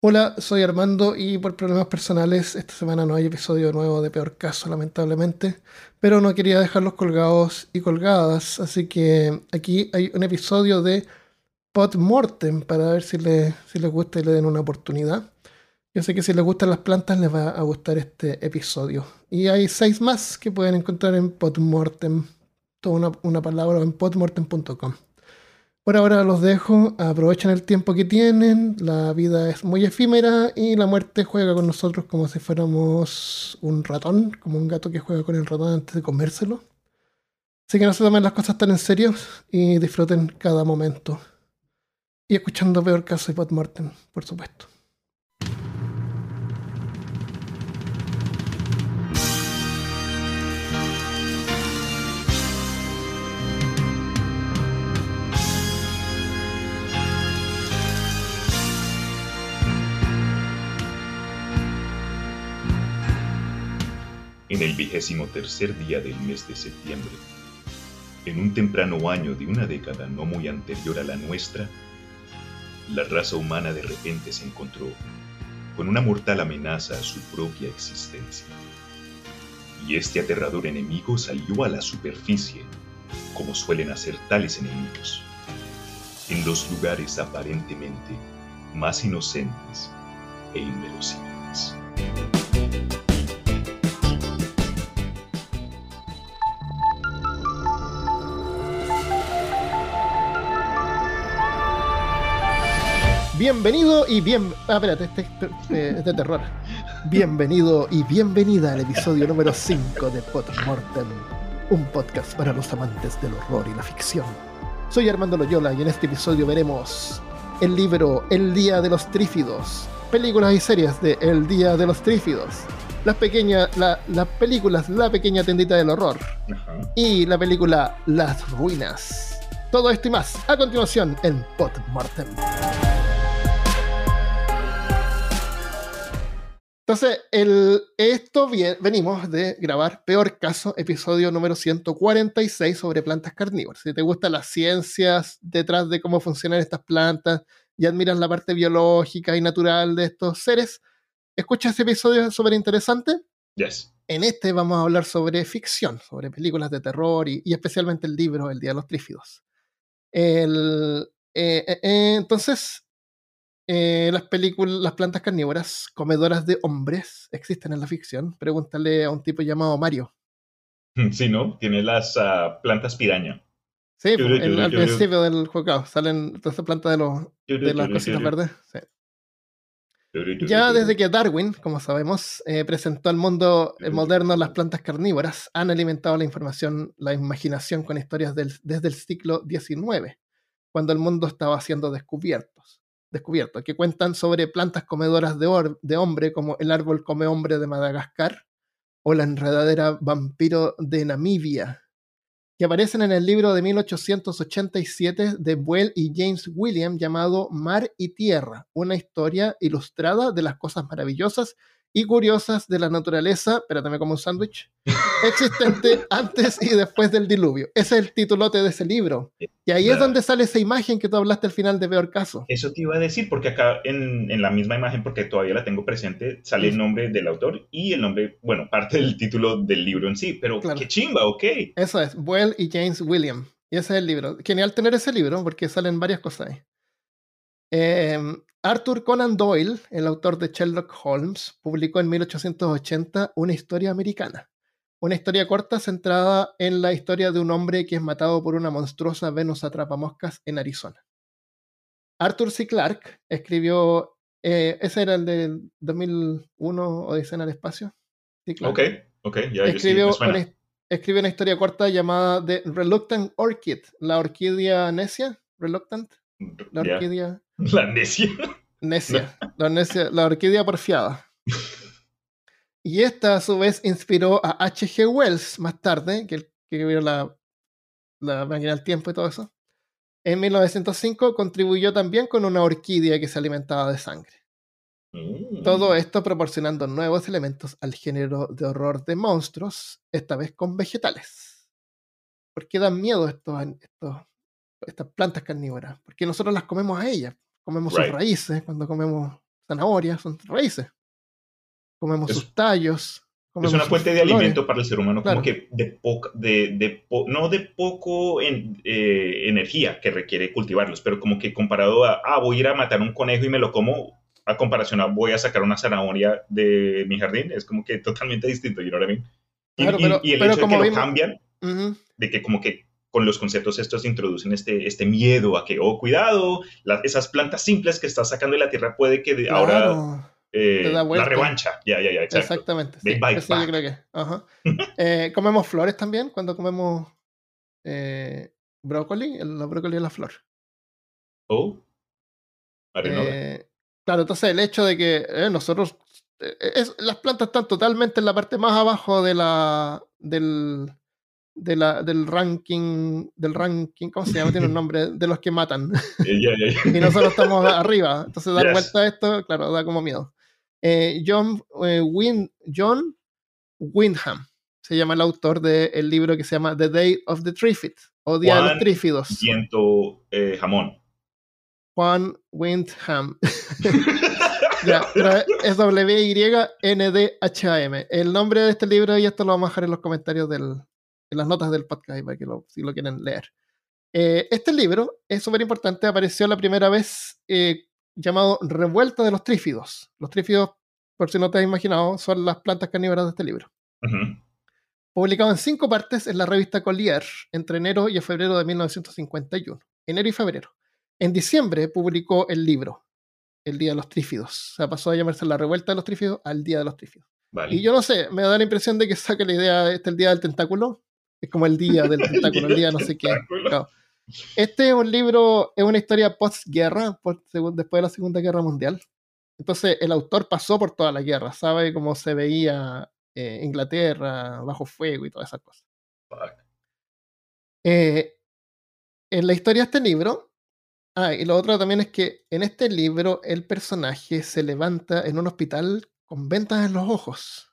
Hola, soy Armando y por problemas personales esta semana no hay episodio nuevo de Peor Caso, lamentablemente, pero no quería dejarlos colgados y colgadas, así que aquí hay un episodio de Podmortem para ver si, le, si les gusta y le den una oportunidad. Yo sé que si les gustan las plantas les va a gustar este episodio. Y hay seis más que pueden encontrar en Podmortem, toda una palabra en podmortem.com. Por ahora los dejo, aprovechen el tiempo que tienen, la vida es muy efímera y la muerte juega con nosotros como si fuéramos un ratón, como un gato que juega con el ratón antes de comérselo. Así que no se tomen las cosas tan en serio y disfruten cada momento. Y escuchando Peor Caso y Podmortem, por supuesto. En el vigésimo tercer día del mes de septiembre. En un temprano año de una década no muy anterior a la nuestra, la raza humana de repente se encontró con una mortal amenaza a su propia existencia. Y este aterrador enemigo salió a la superficie, como suelen hacer tales enemigos, en los lugares aparentemente más inocentes e inverosímiles. Bienvenido y bien. Ah, espérate, este, este es de terror. Bienvenido y bienvenida al episodio número 5 de Mortem, un podcast para los amantes del horror y la ficción. Soy Armando Loyola y en este episodio veremos el libro El Día de los Trífidos, películas y series de El Día de los Trífidos, las, pequeñas, las películas La Pequeña Tendita del Horror y la película Las Ruinas. Todo esto y más a continuación en Mortem. Entonces, el, esto venimos de grabar Peor Caso, episodio número 146 sobre plantas carnívoras. Si te gustan las ciencias detrás de cómo funcionan estas plantas y admiras la parte biológica y natural de estos seres, escucha ese episodio súper interesante. Yes. En este vamos a hablar sobre ficción, sobre películas de terror y, especialmente el libro El Día de los Trífidos. El, eh, eh, eh, entonces, eh, las películas, las plantas carnívoras, comedoras de hombres, existen en la ficción. Pregúntale a un tipo llamado Mario. Sí, ¿no? Tiene las uh, plantas piraña. Sí, pues, el, al principio del juego salen todas estas plantas de, los, de las cositas verdes. Sí. Ya desde que Darwin, como sabemos, eh, presentó al mundo moderno las plantas carnívoras, han alimentado la información, la imaginación con historias del, desde el siglo XIX, cuando el mundo estaba siendo descubiertos descubierto, que cuentan sobre plantas comedoras de, de hombre, como el árbol come hombre de Madagascar o la enredadera vampiro de Namibia, que aparecen en el libro de 1887 de Buell y James William llamado Mar y Tierra, una historia ilustrada de las cosas maravillosas y curiosas de la naturaleza, pero también como un sándwich, existente antes y después del diluvio. Ese es el titulote de ese libro. Y ahí es donde sale esa imagen que tú hablaste al final de Peor Caso. Eso te iba a decir, porque acá en, en la misma imagen, porque todavía la tengo presente, sale el nombre del autor y el nombre, bueno, parte del título del libro en sí, pero qué chimba, ok. Eso es, Well y James William. Y ese es el libro. Genial tener ese libro porque salen varias cosas ahí. Eh, Arthur Conan Doyle, el autor de Sherlock Holmes, publicó en 1880 una historia americana. Una historia corta centrada en la historia de un hombre que es matado por una monstruosa Venus atrapamoscas en Arizona. Arthur C. Clarke escribió, eh, ese era el de 2001 Odisea en el espacio. ok, ok, ya escribió, una, escribió una historia corta llamada The Reluctant Orchid, la orquídea necia, Reluctant, la orquídea La necia. Necia. La, necia, la orquídea porfiada. Y esta a su vez inspiró a H.G. Wells más tarde, que, que vio la, la máquina del tiempo y todo eso. En 1905 contribuyó también con una orquídea que se alimentaba de sangre. Mm. Todo esto proporcionando nuevos elementos al género de horror de monstruos, esta vez con vegetales. ¿Por qué dan miedo estos, estos, estas plantas carnívoras? Porque nosotros las comemos a ellas comemos sus raíces, cuando comemos zanahorias, son raíces. Comemos sus tallos. Es una fuente de alimento para el ser humano, como que de, poca, de, de no de poco en, eh, energía que requiere cultivarlos, pero como que comparado a, ah, voy a ir a matar un conejo y me lo como, a comparación a voy a sacar una zanahoria de mi jardín, es como que totalmente distinto, you know what I mean? Y, el hecho de que lo cambian, de que como que con los conceptos estos introducen este, este miedo a que, oh, cuidado, esas plantas simples que estás sacando de la tierra puede que ahora eh, la revancha. Ya, ya, ya, Exactamente. Eh, comemos flores también cuando comemos eh, brócoli. El, brócoli es la flor. Oh. claro, entonces el hecho de que nosotros. las plantas están totalmente en la parte más abajo de la, del, de la, del ranking, del ranking, ¿cómo se llama? Tiene un nombre, de los que matan. y nosotros estamos arriba. Entonces dar vuelta a esto, claro, da como miedo. Eh, John, eh, John Wyndham se llama el autor del libro que se llama The Day of the Trifid o Día de los Trífidos. Siento eh, jamón. Juan Windham. es W-Y-N-D-H-A-M. El nombre de este libro, y esto lo vamos a dejar en los comentarios del, en las notas del podcast para que lo, si lo quieren leer. este libro es súper importante, apareció la primera vez llamado Revuelta de los Trífidos. Los trífidos, por si no te has imaginado, son las plantas carnívoras de este libro. Publicado en cinco partes en la revista Collier entre enero y febrero de 1951. Enero y febrero. En diciembre publicó el libro, El Día de los Trífidos. O sea, pasó a llamarse La Revuelta de los Trífidos al Día de los Trífidos. Y yo no sé, me da la impresión de que saca la idea, de este el Día del Tentáculo. Es como el Día del Tentáculo, el Día no sé qué. Este es un libro, es una historia postguerra, después de la Segunda Guerra Mundial. Entonces, el autor pasó por toda la guerra, sabe cómo se veía eh, Inglaterra bajo fuego y todas esas cosas. Eh, en la historia de este libro, ah, y lo otro también es que en este libro el personaje se levanta en un hospital con ventas en los ojos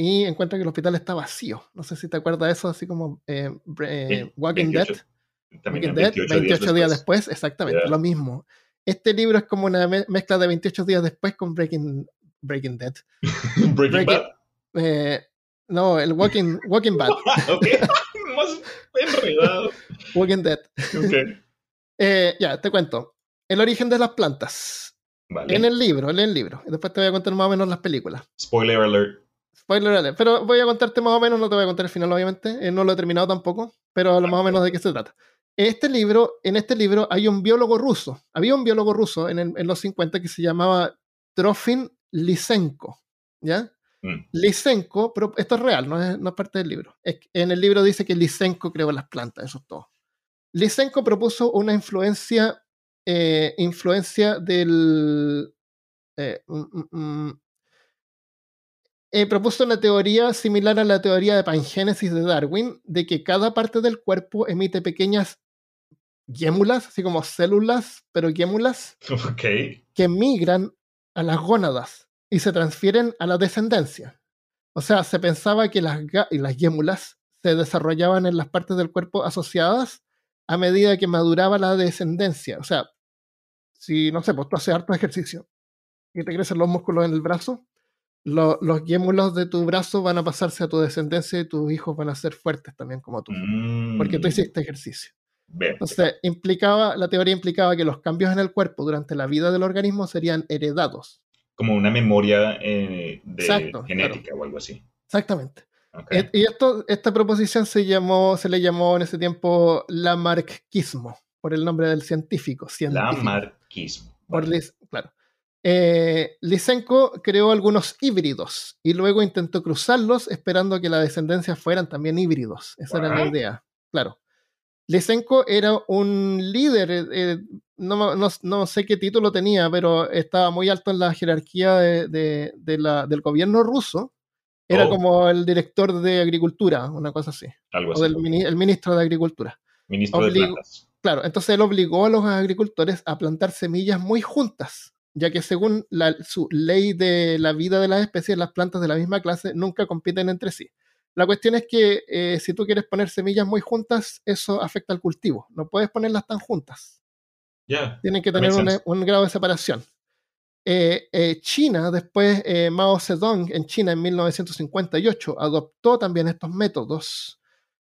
y encuentra que el hospital está vacío. No sé si te acuerdas de eso, así como eh, Walking Dead. 28, días, después, exactamente, lo mismo. Este libro es como una mezcla de 28 días después con Breaking, Breaking Dead. Breaking, Bad. Eh, no, el Walking, Walking Bad. Más enredado. Walking Dead. Eh, ya, te cuento. El origen de las plantas. En el libro, en el libro. Y después te voy a contar más o menos las películas. Spoiler alert. Spoiler alert. Pero voy a contarte más o menos, no te voy a contar el final, obviamente. Eh, no lo he terminado tampoco, pero más o menos de qué se trata. Este libro, en este libro hay un biólogo ruso. Había un biólogo ruso en, los 50 que se llamaba Trofin Lysenko. ¿Ya? Mm. Lysenko, pero esto es real, no es, no parte del libro. en el libro dice que Lysenko creó las plantas, eso es todo. Lysenko propuso una influencia, eh, influencia del. Eh, mm, mm, eh, propuso una teoría similar a la teoría de pangénesis de Darwin, de que cada parte del cuerpo emite pequeñas guémulas, así como células, pero guémulas, que migran a las gónadas y se transfieren a la descendencia. O sea, se pensaba que las, las guémulas se desarrollaban en las partes del cuerpo asociadas a medida que maduraba la descendencia. O sea, si, no sé, pues tú haces harto ejercicio y te crecen los músculos en el brazo, los guémulos de tu brazo van a pasarse a tu descendencia y tus hijos van a ser fuertes también como tú, porque tú mm. hiciste ejercicio. Entonces, implicaba, la teoría implicaba que los cambios en el cuerpo durante la vida del organismo serían heredados. Como una memoria eh, de genética o algo así. Exactamente. Eh, y esto, esta proposición se, llamó, se le llamó en ese tiempo Lamarckismo, por el nombre del científico. científico. Lamarckismo. Por, claro. Eh, Lysenko creó algunos híbridos y luego intentó cruzarlos esperando que la descendencia fueran también híbridos. Esa era la idea, claro. Lysenko era un líder, eh, eh, no, sé qué título tenía, pero estaba muy alto en la jerarquía de, del gobierno ruso. Era oh. como el director de Agricultura, una cosa así. o del, el ministro de Agricultura. Ministro de Plantas. Claro, entonces él obligó a los agricultores a plantar semillas muy juntas, ya que según su ley de la vida de las especies, las plantas de la misma clase nunca compiten entre sí. La cuestión es que eh, si tú quieres poner semillas muy juntas, eso afecta al cultivo. No puedes ponerlas tan juntas. Tienen que tener un, grado de separación. China, después Mao Zedong en China en 1958 adoptó también estos métodos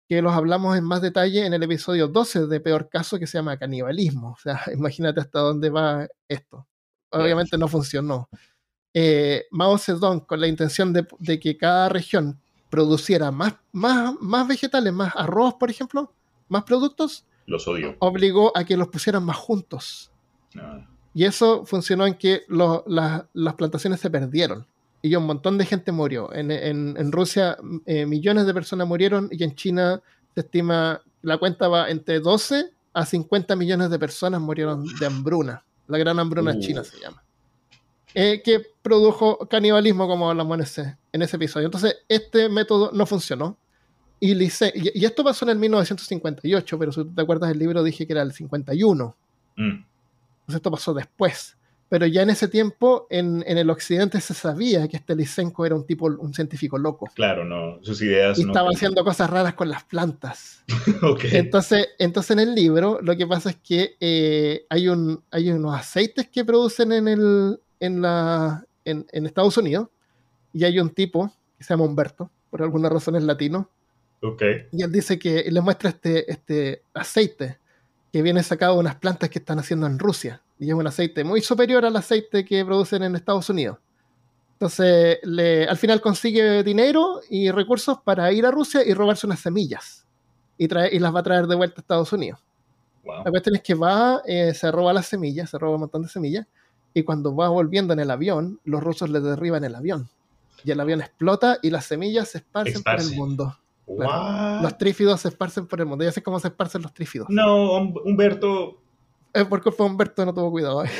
que los hablamos en más detalle en el episodio 12 de Peor Caso que se llama Canibalismo. O sea, imagínate hasta dónde va esto. Obviamente no funcionó. Eh, Mao Zedong, con la intención de, que cada región produciera más, más, más vegetales, más arroz, por ejemplo, más productos, los odio. obligó a que los pusieran más juntos. Ah. Y eso funcionó en que las plantaciones se perdieron y un montón de gente murió. En, Rusia eh, millones de personas murieron y en China se estima, la cuenta va entre 12 a 50 millones de personas murieron de hambruna. La gran hambruna china se llama. Eh, que produjo canibalismo como hablamos en ese, en ese episodio. Entonces, este método no funcionó. Y, y, esto pasó en el 1958, pero si te acuerdas del libro dije que era el 51. Mm. Entonces esto pasó después pero ya en ese tiempo en, en, el occidente se sabía que este Lysenko era un tipo, un científico loco. Claro, no, sus ideas. Y estaba haciendo cosas raras con las plantas. entonces, entonces en el libro lo que pasa es que eh, hay, un, hay unos aceites que producen en, el, en, la, en, en, Estados Unidos y hay un tipo que se llama Humberto, por alguna razón es latino. Okay. Y él dice que le muestra este, este aceite que viene sacado de unas plantas que están haciendo en Rusia y es un aceite muy superior al aceite que producen en Estados Unidos. Entonces, le, al final consigue dinero y recursos para ir a Rusia y robarse unas semillas y, y las va a traer de vuelta a Estados Unidos. La cuestión es que va, eh, se roba las semillas, se roba un montón de semillas, y cuando va volviendo en el avión, los rusos le derriban el avión. Y el avión explota y las semillas se esparcen por el mundo. Los trífidos se esparcen por el mundo. Ya sé cómo se esparcen los trífidos. No, Humberto, por culpa de Humberto no tuvo cuidado.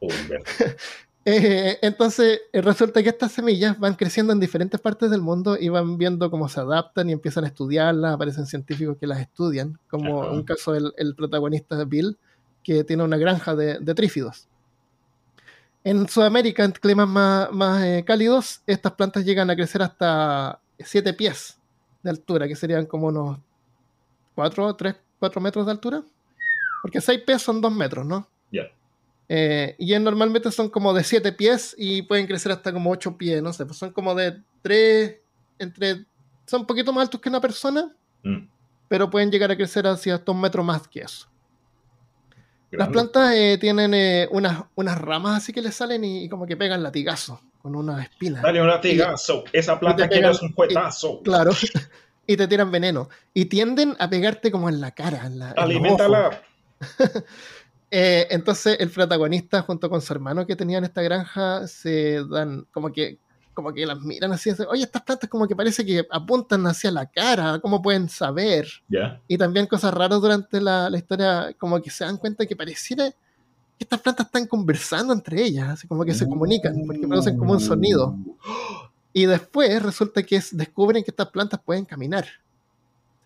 Eh, entonces, eh, resulta que estas semillas van creciendo en diferentes partes del mundo y van viendo cómo se adaptan y empiezan a estudiarlas. Aparecen científicos que las estudian, como un caso el, el, protagonista de Bill, que tiene una granja de, trífidos. En Sudamérica, en climas más, eh, cálidos, estas plantas llegan a crecer hasta 7 pies de altura, que serían como unos 4, 3, 4 metros de altura. Porque 6 pies son 2 metros, ¿no? Ya. Eh, y normalmente son como de 7 pies y pueden crecer hasta como 8 pies, no sé, pues son como de 3, entre, son un poquito más altos que una persona, mm. pero pueden llegar a crecer hacia hasta un metro más que eso. Las plantas eh, tienen eh, unas, unas ramas así que les salen y, como que pegan latigazo con una espina. Dale un latigazo, esa planta quiere un cuetazo. claro, y te tiran veneno. Y tienden a pegarte como en la cara. En la, Alimentala. Eh, entonces el protagonista junto con su hermano que tenía en esta granja se dan como que como que las miran así, oye, estas plantas como que parece que apuntan hacia la cara, ¿cómo pueden saber? Y también cosas raras durante la, historia, como que se dan cuenta que pareciera que estas plantas están conversando entre ellas, así como que se comunican, porque producen como un sonido. Y después resulta que descubren que estas plantas pueden caminar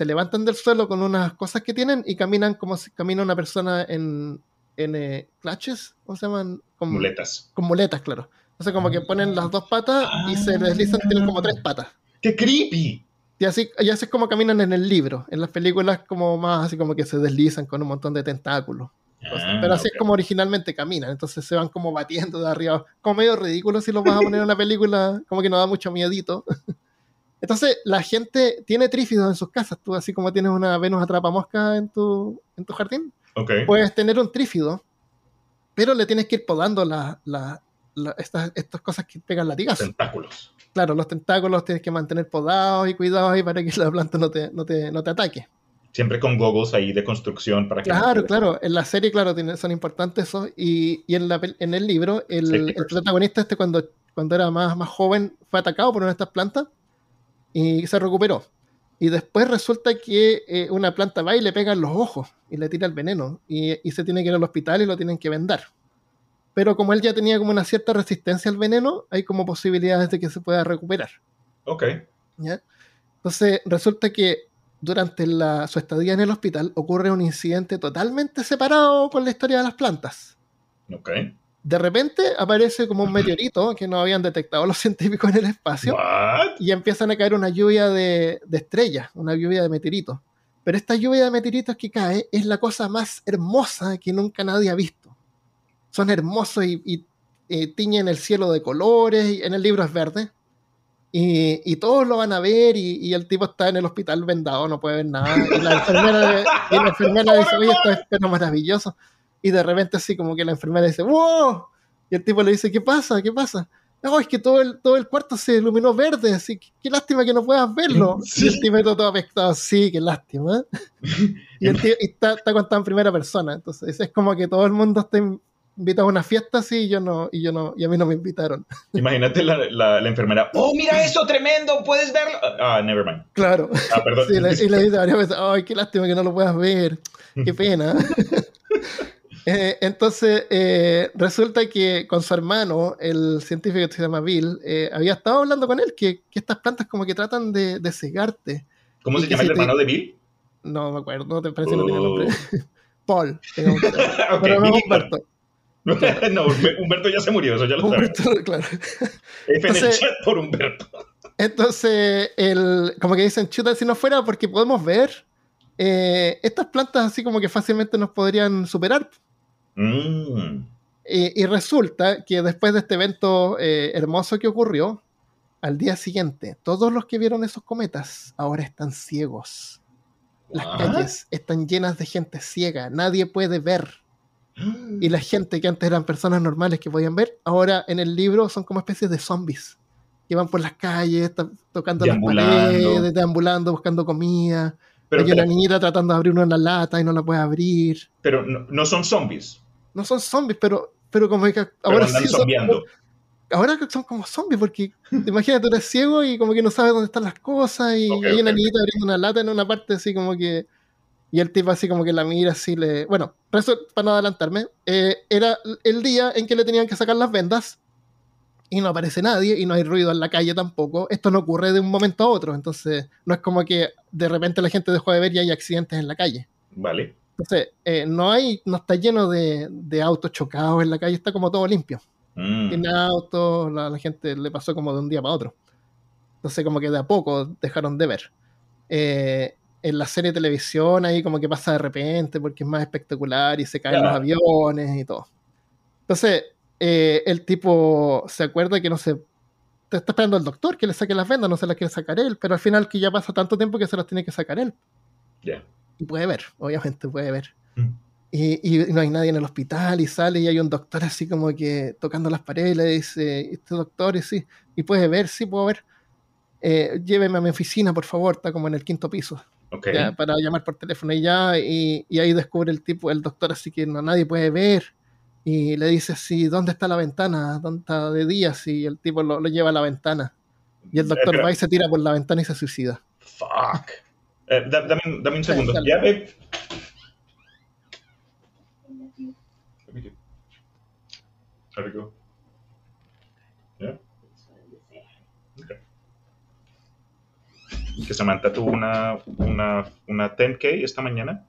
se levantan del suelo con unas cosas que tienen y caminan como si camina una persona en, en eh, clutches, ¿cómo se llaman? Con muletas. Con muletas, claro. Entonces como que ponen las dos patas y se deslizan, tienen como tres patas. ¡Qué creepy! Y así, y así es como caminan en el libro. En las películas como más así como que se deslizan con un montón de tentáculos. Ah, Pero así es como originalmente caminan. Entonces se van como batiendo de arriba. Como medio ridículo si lo vas a poner en una película. Como que no da mucho miedito. Entonces, la gente tiene trífidos en sus casas. Tú, así como tienes una Venus atrapamosca en tu, en tu jardín, puedes tener un trífido, pero le tienes que ir podando la, estas, cosas que pegan latigazos. Tentáculos. Claro, los tentáculos tienes que mantener podados y cuidados ahí para que la planta no te, no te, no te ataque. Siempre con gogos ahí de construcción para que... Claro, claro. En la serie, claro, son importantes esos. Y, y en, la, en el libro, el, el, protagonista este cuando, cuando era más, más joven fue atacado por una de estas plantas y se recuperó. Y después resulta que eh, una planta va y le pega en los ojos y le tira el veneno y, se tiene que ir al hospital y lo tienen que vender. Pero como él ya tenía como una cierta resistencia al veneno, hay como posibilidades de que se pueda recuperar. Ok. Entonces resulta que durante la, su estadía en el hospital ocurre un incidente totalmente separado con la historia de las plantas. Ok de repente aparece como un meteorito que no habían detectado los científicos en el espacio y empiezan a caer una lluvia de, estrellas, una lluvia de meteoritos. Pero esta lluvia de meteoritos que cae es la cosa más hermosa que nunca nadie ha visto. son hermosos y, tiñen el cielo de colores, y en el libro es verde. Y, todos lo van a ver y, el tipo está en el hospital vendado, no puede ver nada. Y la enfermera, y la enfermera dice, oye, esto es maravilloso. Y de repente así como que la enfermera dice, wow. Y el tipo le dice, ¿qué pasa? ¿Qué pasa? No, es que todo el, todo el cuarto se iluminó verde, así que qué lástima que no puedas verlo. Y el tipo todo afectado, sí, qué lástima. y el tío está, está contado en primera persona, entonces es como que todo el mundo está invitado a una fiesta así y yo no, y yo no, y a mí no me invitaron. Imagínate la, la, enfermera, oh, mira eso, tremendo, puedes verlo. Ah, never mind. Claro. Ah, perdón. Sí, y le dice varias veces, ay, qué lástima que no lo puedas ver, qué pena. Eh, entonces, eh, resulta que con su hermano, el científico que se llama Bill, eh, había estado hablando con él que, estas plantas como que tratan de, de cegarte. ¿Cómo se llama el hermano de Bill? No me acuerdo, no te parece que no tiene nombre. Oh. Paul. pero no Humberto. no, Humberto ya se murió, eso ya lo Humberto, claro. F en el chat por Humberto. Entonces, el, como que dicen, chuta, si no fuera porque podemos ver, estas plantas así como que fácilmente nos podrían superar. Mm. Y, resulta que después de este evento eh, hermoso que ocurrió, al día siguiente, todos los que vieron esos cometas ahora están ciegos. Las calles están llenas de gente ciega, nadie puede ver. Y la gente que antes eran personas normales que podían ver, ahora en el libro son como especies de zombies que van por las calles, tocando las paredes, deambulando, buscando comida. Hay una niñita tratando de abrir una lata y no la puede abrir. Pero no son zombies no son zombies, pero, pero como que ahora sí son como, ahora son como zombies, porque imagínate, tú eres ciego y como que no sabes dónde están las cosas y hay una niñita abriendo una lata en una parte así como que... Y el tipo así como que la mira así le... Bueno, para no adelantarme, eh, era el día en que le tenían que sacar las vendas y no aparece nadie y no hay ruido en la calle tampoco. Esto no ocurre de un momento a otro, entonces no es como que de repente la gente dejó de ver y hay accidentes en la calle. Vale. Entonces, eh, no hay, no está lleno de, autos chocados en la calle, está como todo limpio. Mm. Tiene autos, la, gente le pasó como de un día para otro. Entonces, como que de a poco dejaron de ver. Eh, en la serie de televisión ahí como que pasa de repente porque es más espectacular y se caen los aviones y todo. Entonces, eh, el tipo se acuerda que no se... Te está esperando el doctor que le saque las vendas, no se las quiere sacar él, pero al final que ya pasa tanto tiempo que se las tiene que sacar él. Ya puede ver, obviamente puede ver. Mm. Y, no hay nadie en el hospital y sale y hay un doctor así como que tocando las paredes y le dice, este doctor, y sí, y puede ver, sí puedo ver. Eh, lléveme a mi oficina, por favor, está como en el quinto piso. para llamar por teléfono y ya, y, ahí descubre el tipo, el doctor así que no nadie puede ver. Y le dice así, ¿dónde está la ventana? ¿Dónde está de día? Y el tipo lo, lo lleva a la ventana. Y el doctor va y se tira por la ventana y se suicida. Fuck. Eh, dame, dame, un segundo. Ya, ve. There we go. Yeah. Okay. Que Samantha tuvo una, una, una 10K esta mañana.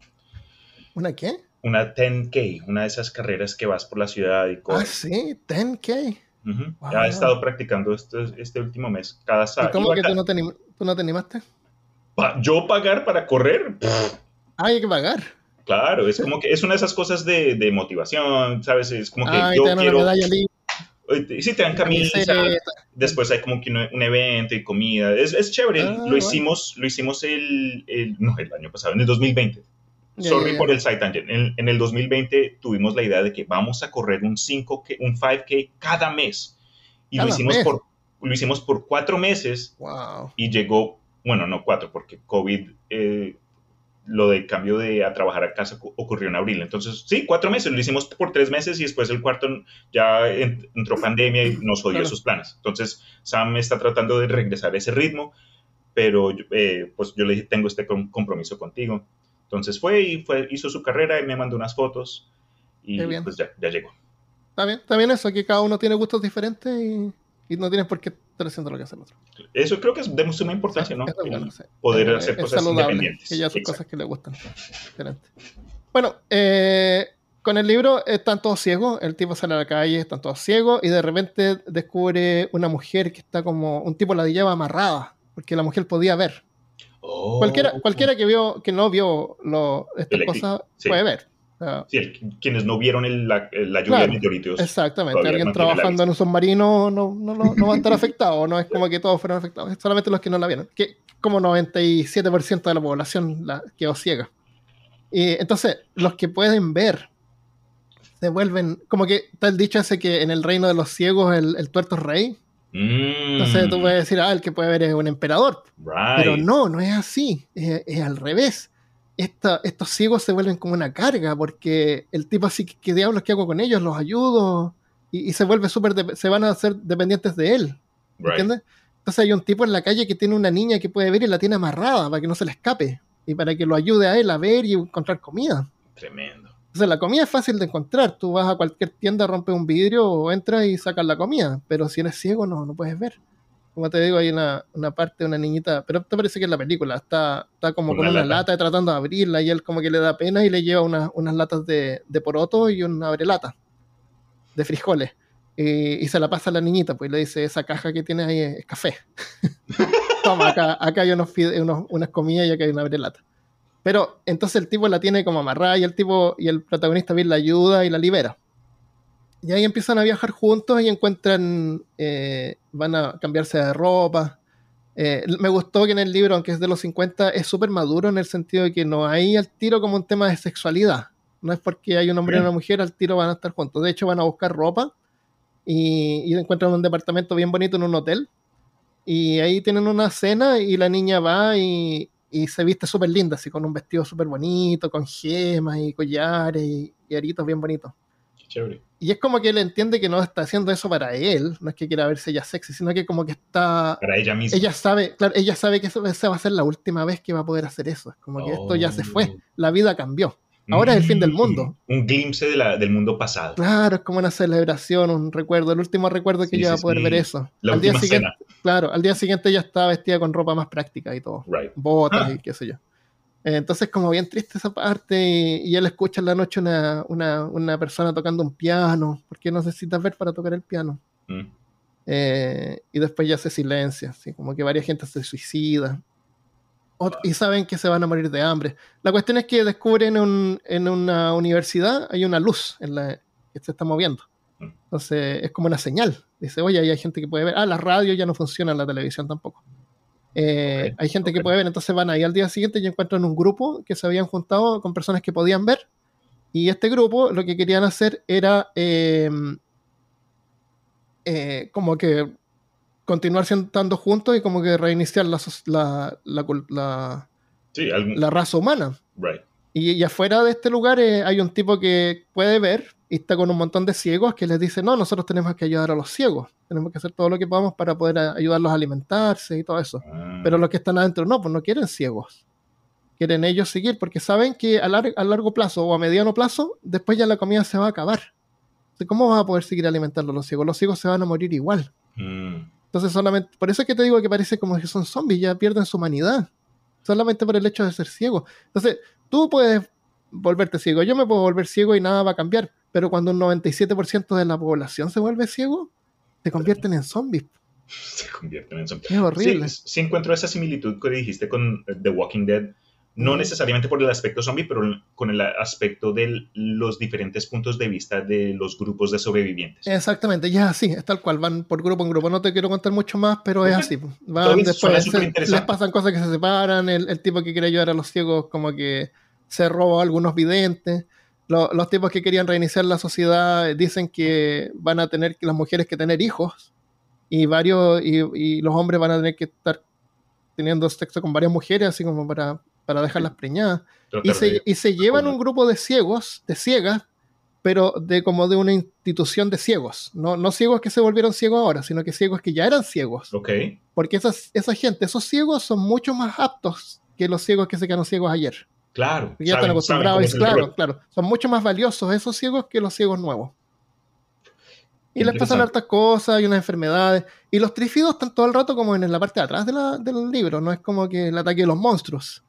¿Una qué? Una 10K, una de esas carreras que vas por la ciudad y Ah, sí, 10K. Ya he estado practicando este, este último mes, cada sábado. ¿Y cómo que tú no, te, tú no te animaste? Yo pagar para correr. Ah, hay que pagar. Claro, es como que es una de esas cosas de, de motivación, ¿sabes? Es como que yo quiero... Sí, te dan camisa, después hay como que un, evento y comida. Es, es chévere. Ah, lo, hicimos, lo hicimos el, el, no, el año pasado, en el 2020. Sorry por el site tangent. En, en, el 2020 tuvimos la idea de que vamos a correr un 5K, un 5K cada mes. Y lo hicimos, por, lo hicimos por cuatro meses. Wow. Y llegó bueno, no cuatro, porque COVID, eh, lo del cambio de a trabajar a casa ocurrió en abril. Entonces, sí, cuatro meses, lo hicimos por tres meses y después el cuarto ya entró pandemia y nos jodió sus planes. Entonces, Sam está tratando de regresar a ese ritmo, pero eh, pues yo le dije, tengo este compromiso contigo. Entonces fue y fue, hizo su carrera y me mandó unas fotos y pues ya, ya llegó. Está bien, está bien eso, que cada uno tiene gustos diferentes y y no tienes por qué haciendo lo que hace el otro. Eso creo que es de suma importancia, ¿no? Poder hacer cosas independientes. Que ya son cosas que le gustan. Bueno, eh, con el libro están todos ciegos, el tipo sale a la calle, están todos ciegos y de repente descubre una mujer que está como, un tipo la lleva amarrada, porque la mujer podía ver. Oh. Cualquiera, cualquiera que vio, que no vio lo, estas cosas puede ver. Quienes no vieron la, lluvia de meteoritos. Exactamente, alguien trabajando en un submarino no, no, no, va a estar afectado, no es como que todos fueron afectados, es solamente los que no la vieron, que como 97% de la población la quedó ciega. Y entonces, los que pueden ver se vuelven, como que está el dicho ese que en el reino de los ciegos el, tuerto es rey. Entonces tú puedes decir, ah, el que puede ver es un emperador. Pero no, no es así, es al revés estos ciegos se vuelven como una carga, porque el tipo así, ¿qué diablos que hago con ellos? ¿Los ayudo? Y, se vuelve súper, se van a hacer dependientes de él. ¿Entiendes? Entonces hay un tipo en la calle que tiene una niña que puede ver y la tiene amarrada para que no se le escape. Y para que lo ayude a él a ver y encontrar comida. Tremendo. Entonces la comida es fácil de encontrar. Tú vas a cualquier tienda, rompes un vidrio o entras y sacas la comida. Pero si eres ciego no, no puedes ver como te digo, hay una, una parte de una niñita, pero te parece que es la película, está, está como con, una lata. tratando de abrirla y él como que le da pena y le lleva unas latas de, de poroto y una abrelata de frijoles. Y, se la pasa a la niñita, pues le dice, esa caja que tienes ahí es, café. Toma, acá, acá hay unos, unos, unas comidas y acá hay una abrelata. Pero entonces el tipo la tiene como amarrada y el tipo y el protagonista bien la ayuda y la libera. Y ahí empiezan a viajar juntos y encuentran, eh, van a cambiarse de ropa. Eh, me gustó que en el libro, aunque es de los 50, es súper maduro en el sentido de que no hay al tiro como un tema de sexualidad. No es porque hay un hombre y una mujer, al tiro van a estar juntos. De hecho, van a buscar ropa y, y encuentran un departamento bien bonito en un hotel. Y ahí tienen una cena y la niña va y, y se viste súper linda, así con un vestido súper bonito, con gemas y collares y, y aritos bien bonitos. Y es como que él entiende que no está haciendo eso para él, no es que quiera verse ella sexy, sino que como que está... Para ella misma. Ella sabe, claro, ella sabe que esa va a ser la última vez que va a poder hacer eso. Es como que esto ya se fue, oh. la vida cambió. Ahora es el fin del mundo. Mm, un glimpse del mundo pasado. Claro, es como una celebración, un recuerdo, el último recuerdo que ella va a poder ver eso. La al día siguiente, Claro, al día siguiente ella está vestida con ropa más práctica y todo. Botas y qué sé yo. Entonces, como bien triste esa parte, y, él escucha en la noche una, una, una, persona tocando un piano, porque necesitas ver para tocar el piano. Mm. Eh, y después ya se silencia, así como que varias gente se suicida. y saben que se van a morir de hambre. La cuestión es que descubren un, en una universidad hay una luz en la, que se está moviendo. Mm. Entonces es como una señal. Dice, oye, hay gente que puede ver. Ah, la radio ya no funciona, la televisión tampoco. Eh, hay gente que puede ver, entonces van ahí al día siguiente y encuentran un grupo que se habían juntado con personas que podían ver. Y este grupo lo que querían hacer era em, eh, como que continuar estando juntos y como que reiniciar la, la, la, la raza humana. Y, afuera de este lugar eh, hay un tipo que puede ver y está con un montón de ciegos que les dice, no, nosotros tenemos que ayudar a los ciegos, tenemos que hacer todo lo que podamos para poder ayudarlos a alimentarse y todo eso. Ah. Pero los que están adentro no, pues no quieren ciegos. Quieren ellos seguir porque saben que a, largo plazo o a mediano plazo, después ya la comida se va a acabar. ¿Cómo vas a poder seguir alimentando a los ciegos? Los ciegos se van a morir igual. Mm. Entonces solamente, por eso es que te digo que parece como que son zombies, ya pierden su humanidad. Solamente por el hecho de ser ciegos. Entonces, tú puedes volverte ciego, yo me puedo volver ciego y nada va a cambiar, pero cuando un 97% de la población se vuelve ciego, se convierten en zombies. Se convierten en zombies. Es horrible. Sí, encuentro esa similitud que dijiste con eh, The Walking Dead, no necesariamente por el aspecto zombie, pero con el aspecto de los diferentes puntos de vista de los grupos de sobrevivientes. Exactamente, ya así, es tal cual, van por grupo en grupo. No te quiero contar mucho más, pero es así. Van después, les pasan cosas que se separan, el, el, tipo que quiere ayudar a los ciegos como que se robó a algunos videntes. los tipos que querían reiniciar la sociedad dicen que van a tener las mujeres que tener hijos y varios y los hombres van a tener que estar teniendo sexo con varias mujeres, así como para para dejarlas preñadas. Y se, y se, llevan un grupo de ciegos, de ciegas, pero de como de una institución de ciegos. No, no ciegos que se volvieron ciegos ahora, sino que ciegos que ya eran ciegos. Okay. Porque esas, esa gente, esos ciegos son mucho más aptos que los ciegos que se quedaron ciegos ayer. Claro. ya están acostumbrados. claro, claro. Son mucho más valiosos esos ciegos que los ciegos nuevos. Y les pasan hartas cosas, hay unas enfermedades. Y los trífidos están todo el rato como en la parte de atrás de la, del libro. No es como que el ataque de los monstruos.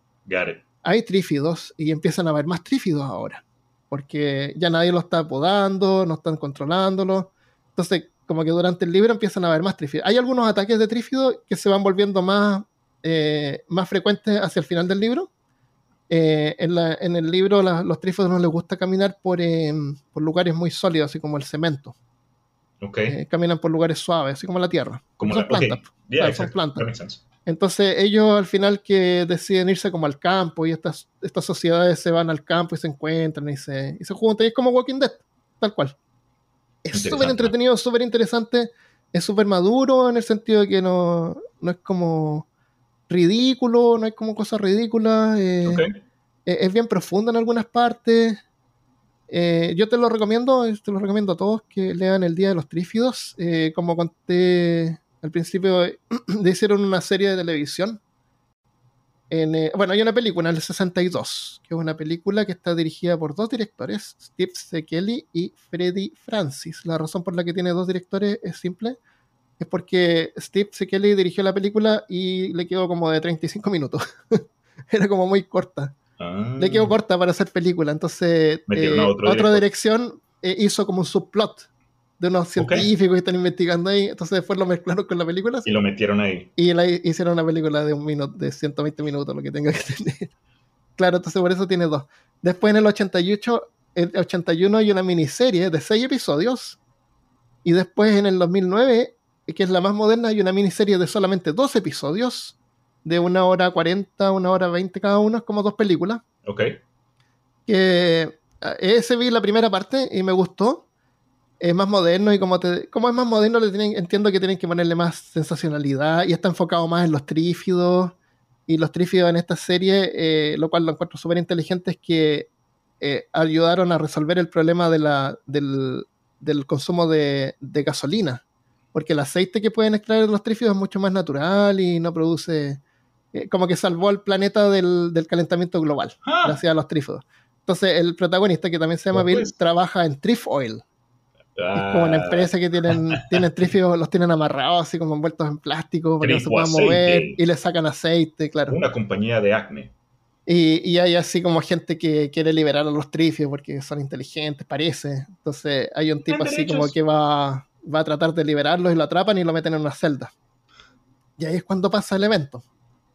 Hay trífidos y empiezan a haber más trífidos ahora, porque ya nadie lo está apodando, no están controlándolo. Entonces, como que durante el libro empiezan a haber más trífidos. Hay algunos ataques de trífidos que se van volviendo más, eh, más frecuentes hacia el final del libro, Eh, en, el libro los trífidos no les gusta caminar por, por lugares muy sólidos, así como el cemento. Okay. caminan por lugares suaves, así como la tierra. Como son plantas. son plantas. Entonces ellos al final que deciden irse como al campo y estas, estas sociedades se van al campo y se encuentran y se, y se juntan y es como Walking Dead, tal cual. Es súper entretenido, súper interesante, es súper maduro en el sentido de que no, no es como ridículo, no hay como cosas ridículas. Eh, e, es bien profundo en algunas partes. Eh, yo te lo recomiendo, te lo recomiendo a todos que lean El Día de los Trífidos. Eh, como conté al principio de hicieron una serie de televisión. Eh, bueno, hay una película en el 62, que es una película que está dirigida por dos directores, Steve Sekeli y Freddy Francis. La razón por la que tiene dos directores es simple, es porque Steve Sekeli dirigió la película y le quedó como de 35 minutos. Era como muy corta. Le quedó ah. corta para hacer película, entonces eh, otra dirección eh, hizo como un subplot de unos científicos que están investigando ahí. Entonces después lo mezclaron con la película. Y lo metieron ahí. Y la, hicieron una película de un minuto, de 120 minutos, lo que tenga que tener. claro, entonces por eso tiene dos. Después en el 88, el 81 hay una miniserie de seis episodios. Y después en el 2009, que es la más moderna, hay una miniserie de solamente dos episodios. De una hora 40, una hora 20 cada uno, es como dos películas. Ok. Que eh, ese vi la primera parte y me gustó es más moderno y como, te, como es más moderno, le tienen, entiendo que tienen que ponerle más sensacionalidad y está enfocado más en los trífidos. Y los trífidos en esta serie, eh, lo cual lo encuentro súper inteligente, es que eh, ayudaron a resolver el problema de la, del, del consumo de, de, gasolina. Porque el aceite que pueden extraer de los trífidos es mucho más natural y no produce. Eh, como que salvó al planeta del, del calentamiento global, ah. gracias a los trífidos. Entonces, el protagonista, que también se llama Bill, trabaja en Trif Oil, es como una empresa que tienen, tienen trífidos, los tienen amarrados así como envueltos en plástico para que no se puedan mover y le sacan aceite, claro. Una compañía de acne. Y, y, hay así como gente que quiere liberar a los trifios porque son inteligentes, parece. Entonces hay un tipo así como que va, va a tratar de liberarlos y lo atrapan y lo meten en una celda. Y ahí es cuando pasa el evento,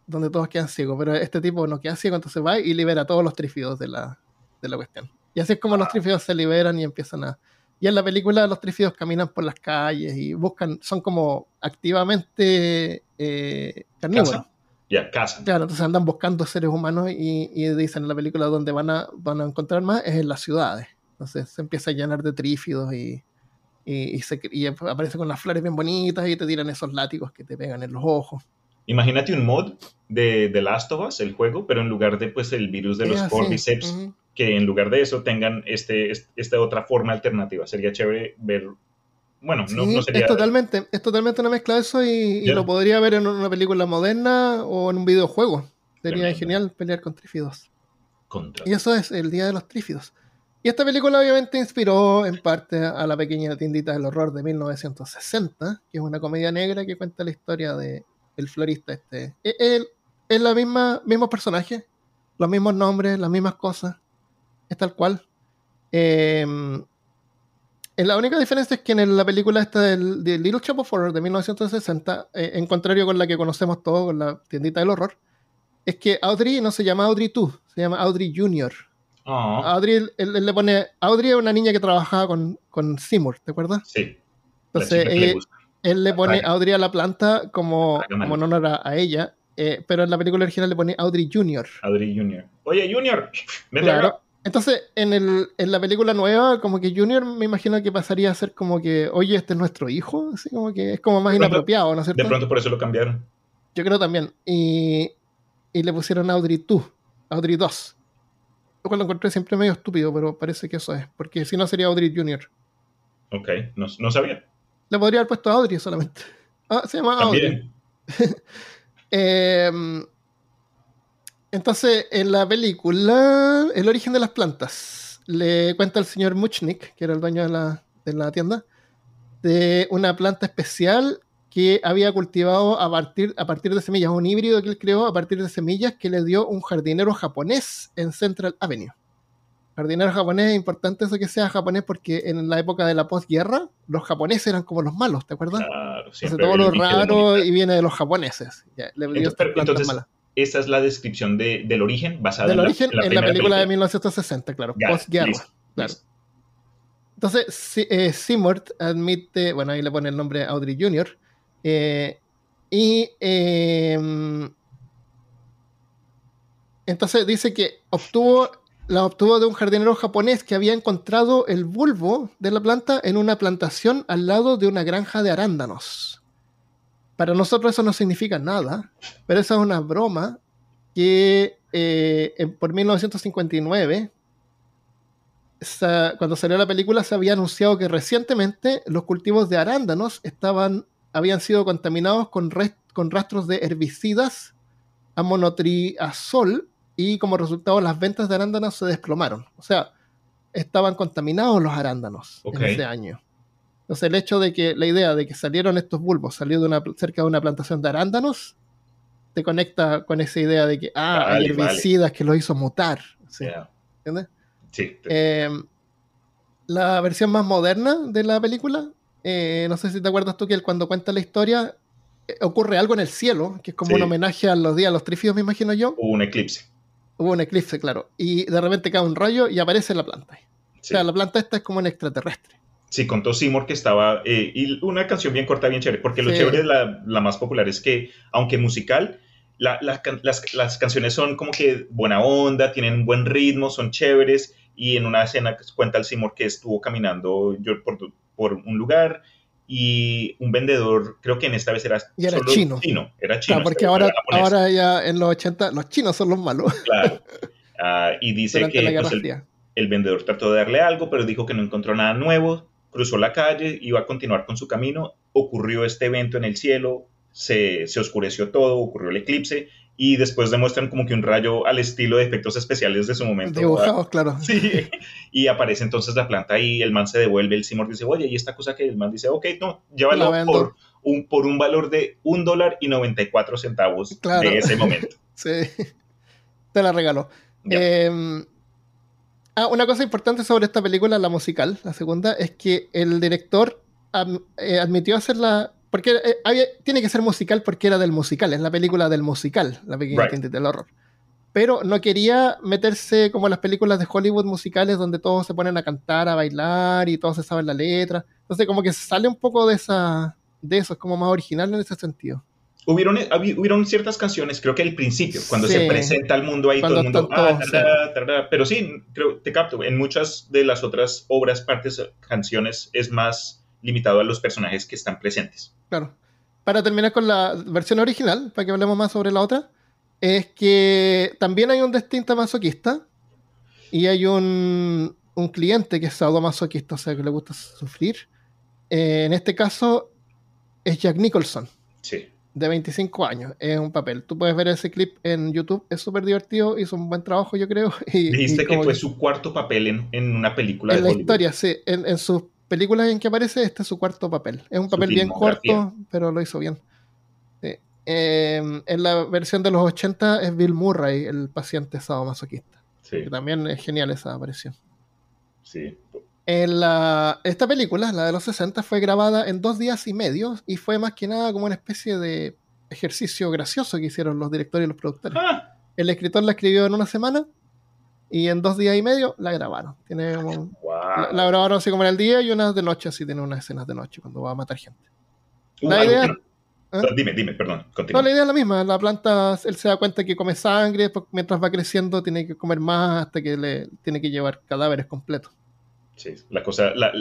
donde todos quedan ciegos. Pero este tipo no queda ciego, entonces va y libera a todos los trífidos de la, de la cuestión. Y así es como los trífidos se liberan y empiezan a, y en la película los trífidos caminan por las calles y buscan, son como activamente eh, carnívoros. Ya, casa. Claro, entonces andan buscando seres humanos y, dicen en la película donde van a, van a encontrar más es en las ciudades. Entonces se empieza a llenar de trífidos y, y, se, aparece con las flores bien bonitas y te tiran esos látigos que te pegan en los ojos. Imagínate un mod de The Last of Us, el juego, pero en lugar de pues el virus de los cordyceps, que en lugar de eso tengan este, esta otra forma alternativa. Sería chévere ver. Bueno, no, sería. Es totalmente, es totalmente una mezcla de eso y, lo podría ver en una película moderna o en un videojuego. Sería genial pelear con trífidos. Y eso es el Día de los Trífidos. Y esta película obviamente inspiró en parte a la pequeña tiendita del horror de 1960, que es una comedia negra que cuenta la historia de el florista este. Es, es la misma, mismos personajes, los mismos nombres, las mismas cosas es tal cual. Em, la única diferencia es que en la película esta del, Little Shop of Horror de 1960, eh, en contrario con la que conocemos todos, con la tiendita del horror, es que Audrey no se llama Audrey 2, se llama Audrey Jr. Ah. Audrey, él, le pone. Audrey es una niña que trabajaba con, con Seymour, ¿te acuerdas? Sí. Entonces, él, le pone Audrey a la planta como, como en honor a, ella, eh, pero en la película original le pone Audrey Jr. Audrey Jr. Oye, Junior, claro. Entonces, en, el, en la película nueva, como que Junior me imagino que pasaría a ser como que, oye, este es nuestro hijo, así como que es como más inapropiado, ¿no es cierto? De pronto por eso lo cambiaron. Yo creo también. Y, y le pusieron Audrey 2, Audrey 2. Lo cual lo encontré siempre medio estúpido, pero parece que eso es, porque si no sería Audrey Junior. Ok, no, no sabía. Le podría haber puesto Audrey solamente. Ah, se llama Audrey. eh, entonces, en la película, El origen de las plantas, le cuenta el señor Muchnik, que era el dueño de la, de la tienda, de una planta especial que había cultivado a partir, a partir de semillas, un híbrido que él creó a partir de semillas que le dio un jardinero japonés en Central Avenue. Jardinero japonés, es importante eso que sea japonés porque en la época de la posguerra los japoneses eran como los malos, ¿te acuerdas? Claro, Entonces todo lo raro y viene de los japoneses. le dio entonces, entonces, esta es la descripción de, del origen basada del en, origen, la, en la película, de 1960, claro, post-guerra. Claro. Entonces, eh, Seymour admite, bueno, ahí le pone el nombre Audrey Jr., eh, y em, entonces dice que obtuvo, la obtuvo de un jardinero japonés que había encontrado el bulbo de la planta en una plantación al lado de una granja de arándanos. Para nosotros eso no significa nada, pero esa es una broma que eh, por 1959, cuando salió la película, se había anunciado que recientemente los cultivos de arándanos estaban habían sido contaminados con, con rastros de herbicidas, amonotriazol, y como resultado las ventas de arándanos se desplomaron. O sea, estaban contaminados los arándanos en ese año. Entonces el hecho de que la idea de que salieron estos bulbos, salió de una, cerca de una plantación de arándanos, te conecta con esa idea de que, ah, hay herbicidas que lo hizo mutar. ¿sí? ¿Entiendes? Sí. Em, la versión más moderna de la película eh, no sé si te acuerdas tú que cuando cuenta la historia eh, ocurre algo en el cielo, que es como un homenaje a los días, a los trifios, me imagino yo. Hubo un eclipse. Hubo un eclipse, claro. Y de repente cae un rayo y aparece la planta. O sea, la planta esta es como un extraterrestre. Sí, contó Seymour que estaba. Eh, y una canción bien corta, bien chévere. Porque lo chévere, la, la, más popular es que, aunque musical, las, las, canciones son como que buena onda, tienen buen ritmo, son chéveres. Y en una escena cuenta el Seymour que estuvo caminando yo por, por un lugar y un vendedor, creo que en esta vez era, y era chino. Era chino. porque ahora, ahora ya en los 80 los chinos son los malos. Claro. Ah, y dice que pues, el, vendedor trató de darle algo, pero dijo que no encontró nada nuevo, cruzó la calle, iba a continuar con su camino, ocurrió este evento en el cielo, se, se oscureció todo, ocurrió el eclipse y después demuestran como que un rayo al estilo de efectos especiales de su momento. Dibujados, claro. Sí, y aparece entonces la planta y el man se devuelve, el Seymour dice, oye, y esta cosa que el man dice, ok, no, llévalo por un, por un valor de un dólar y 94 centavos de ese momento. sí, te la regaló. Em, ah, una cosa importante sobre esta película, la musical, la segunda, es que el director eh, admitió hacerla porque eh, tiene que ser musical porque era del musical, es la película del musical, la pequeña right. del horror. Pero no quería meterse como en las películas de Hollywood musicales donde todos se ponen a cantar, a bailar y todos se saben la letra. Entonces como que sale un poco de esa de eso, es como más original en ese sentido. Hubieron, hubieron ciertas canciones, creo que al principio, cuando se presenta al mundo ahí, todo el mundo, ah, pero sí, creo, te capto, en muchas de las otras obras, partes, canciones, es más limitado a los personajes que están presentes. Claro. Para terminar con la versión original, para que hablemos más sobre la otra, es que también hay un distinto masoquista y hay un, un cliente que es sadomasoquista, o sea, que le gusta sufrir. Eh, en este caso es Jack Nicholson. Sí. De 25 años. Es un papel. Tú puedes ver ese clip en YouTube. Es súper divertido. Hizo un buen trabajo, yo creo. Y, Dijiste que fue su cuarto papel en, en una película en la historia, sí. En, en sus películas en que aparece, este es su cuarto papel. Es un papel bien corto, pero lo hizo bien. Em, en la versión de los 80 es Bill Murray, el paciente sadomasoquista. Sí. Que también es genial esa aparición. Sí. En la, esta película, la de los 60, fue grabada en dos días y medio y fue más que nada como una especie de ejercicio gracioso que hicieron los directores y los productores. Ah. El escritor la escribió en una semana y en dos días y medio la grabaron. Tiene la, grabaron así como en el día y unas de noche, así tiene unas escenas de noche cuando va a matar gente. Uh, la idea. ¿eh? Dime, dime, perdón. No, la idea es la misma. La planta, él se da cuenta que come sangre, mientras va creciendo tiene que comer más hasta que le tiene que llevar cadáveres completos. Sí, la cosa, la,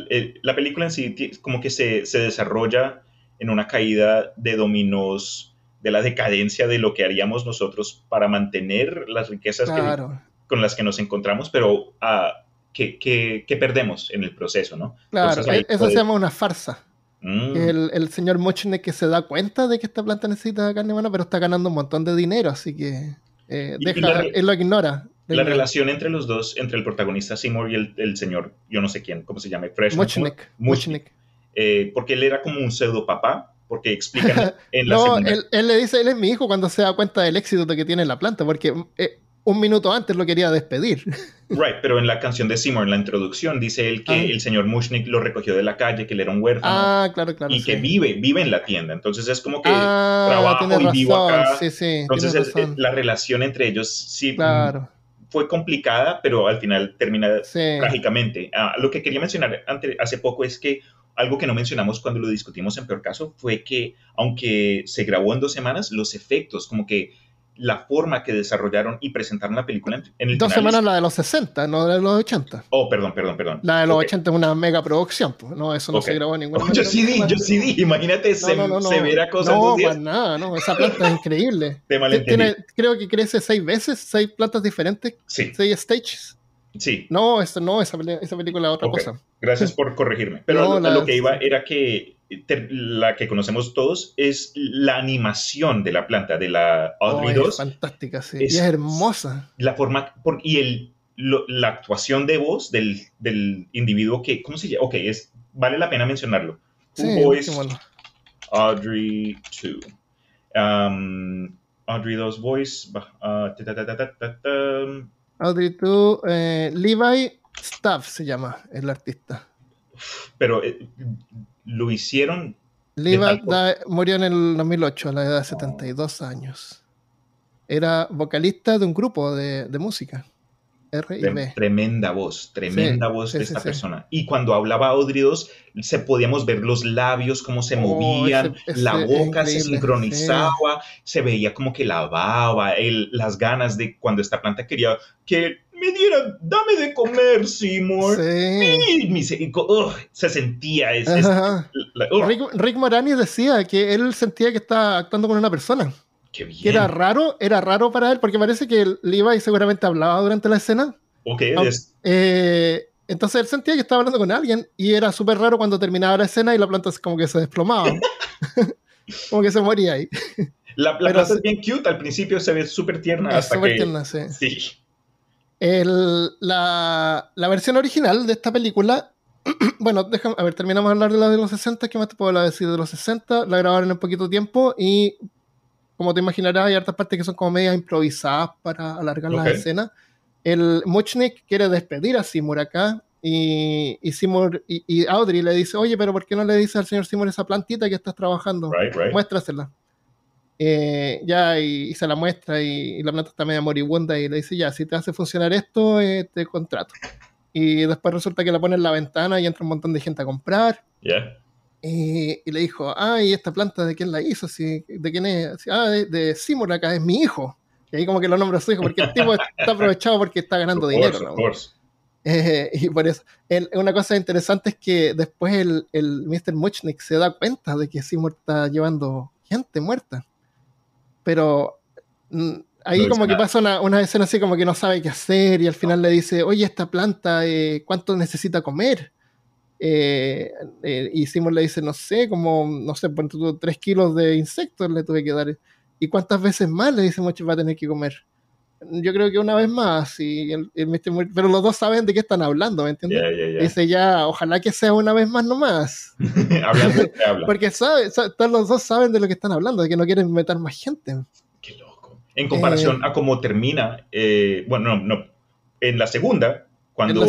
la película en sí como que se, se desarrolla en una caída de dominos de la decadencia de lo que haríamos nosotros para mantener las riquezas claro con las que nos encontramos, pero ah, que, perdemos en el proceso, ¿no? Claro, e-, eso se llama una farsa. Mm. El, el, señor Mochne que se da cuenta de que esta planta necesita carne humana, pero está ganando un montón de dinero, así que eh, deja, él lo ignora. La relación entre los dos, entre el protagonista Seymour y el, señor, yo no sé quién, ¿cómo se llama? Fresh. Mochnik. Eh, porque él era como un pseudo papá, porque explican en la No, él, él, le dice, él es mi hijo cuando se da cuenta del éxito de que tiene la planta, porque eh, un minuto antes lo quería despedir. Right, pero en la canción de Seymour, en la introducción, dice él que ah. el señor Mushnick lo recogió de la calle, que él era un huérfano. Ah, claro, claro. Y que vive, vive en la tienda. Entonces es como que ah, trabajo y vivo acá. Sí, sí, Entonces la relación entre ellos sí fue complicada, pero al final termina trágicamente. Ah, lo que quería mencionar hace poco es que algo que no mencionamos cuando lo discutimos en peor caso fue que aunque se grabó en dos semanas, los efectos, como que la forma que desarrollaron y presentaron la película en el Dos semanas la de los 60, no de los 80. Oh, perdón, perdón, perdón. La de los 80 es una mega producción, pues. No, eso no se grabó en ninguna oh, Yo sí di, yo sí di. Imagínate se, severa cosa No, pues nada, no. Esa planta es increíble. Tiene, creo que crece seis veces, seis plantas diferentes, sí. seis stages. Sí. No, eso no, esa, esa película es otra cosa. Gracias por corregirme. Pero lo que iba era que la que conocemos todos es la animación de la planta de la Audrey 2. Es fantástica, sí. Es, y es hermosa. La forma y el, la actuación de voz del, del, individuo que, ¿cómo se llama? Ok, es, vale la pena mencionarlo. Sí, bueno. Audrey 2. Um, Audrey 2 voice. Uh, Audrey 2, eh, Levi Staff se llama el artista. Pero eh, lo hicieron. Levi murió en el 2008 a la edad de 72 años. Era vocalista de un grupo de, música. R Tremenda voz, tremenda voz de esta persona. Y cuando hablaba Audrey 2, se podíamos ver los labios, cómo se oh, movían, la boca se sincronizaba, se veía como que lavaba, el, las ganas de cuando esta planta quería que me diera, dame de comer, Seymour. Sí. se sentía. Rick, Morani decía que él sentía que estaba actuando con una persona. Qué bien. Que era raro, era raro para él, porque parece que Levi seguramente hablaba durante la escena. Ok, eh, entonces él sentía que estaba hablando con alguien y era súper raro cuando terminaba la escena y la planta como que se desplomaba. como que se moría ahí. La, planta es bien cute, al principio se ve súper tierna. Es súper tierna, sí. sí. El, la, la, versión original de esta película, bueno, déjame, a ver, terminamos de hablar de la de los 60, ¿qué más te puedo decir de los 60? La grabaron en poquito tiempo y, como te imaginarás, hay hartas partes que son como medias improvisadas para alargar la escena. El Muchnik quiere despedir a Seymour acá y, y Seymour y, Audrey le dice, oye, pero ¿por qué no le dices al señor Seymour esa plantita que estás trabajando? Muéstrasela. Eh, ya y, se la muestra y, la planta está media moribunda y le dice, ya, si te hace funcionar esto, eh, te contrato. Y después resulta que la pone en la ventana y entra un montón de gente a comprar. Y, le dijo, ah, ¿y esta planta de quién la hizo? Si, ¿De quién es? Ah, de, de Seymour acá, es mi hijo. Y ahí como que lo nombra su hijo, porque el tipo está aprovechado porque está ganando dinero. Eh, y por eso, una cosa interesante es que después el, el Mr. Muchnick se da cuenta de que Seymour está llevando gente muerta pero mm, ahí como que pasa una, una, escena así como que no sabe qué hacer y al final le dice, oye, esta planta, eh, ¿cuánto necesita comer? Eh, eh, y Simon le dice, no sé, como, no sé, por tres kilos de insectos le tuve que dar. ¿Y cuántas veces más le dice Mochi va a tener que comer? Yo creo que una vez más, y pero los dos saben de qué están hablando, ¿me entiendes? Dice ya, ojalá que sea una vez más nomás. Porque sabe, los dos saben de lo que están hablando, de que no quieren meter más gente. Qué loco. En comparación eh, a cómo termina, eh, bueno, no, no, en la segunda, cuando